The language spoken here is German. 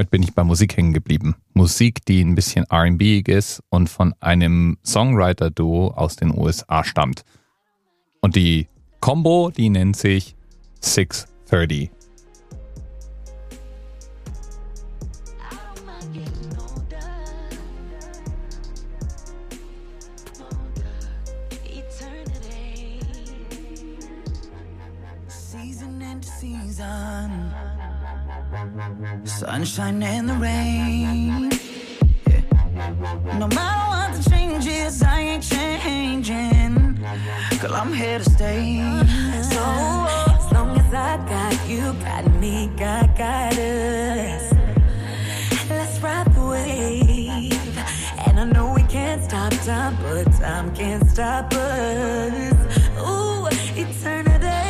Heute bin ich bei Musik hängen geblieben. Musik, die ein bisschen R&B ist und von einem Songwriter-Duo aus den USA stammt. Und die Combo, die nennt sich 630. Sunshine and the rain. Yeah. No matter what the changes, I ain't changing. Girl, I'm here to stay. So, as long as I got you, got me, got, got us. Let's ride the wave. And I know we can't stop time, but time can't stop us. Ooh, eternity.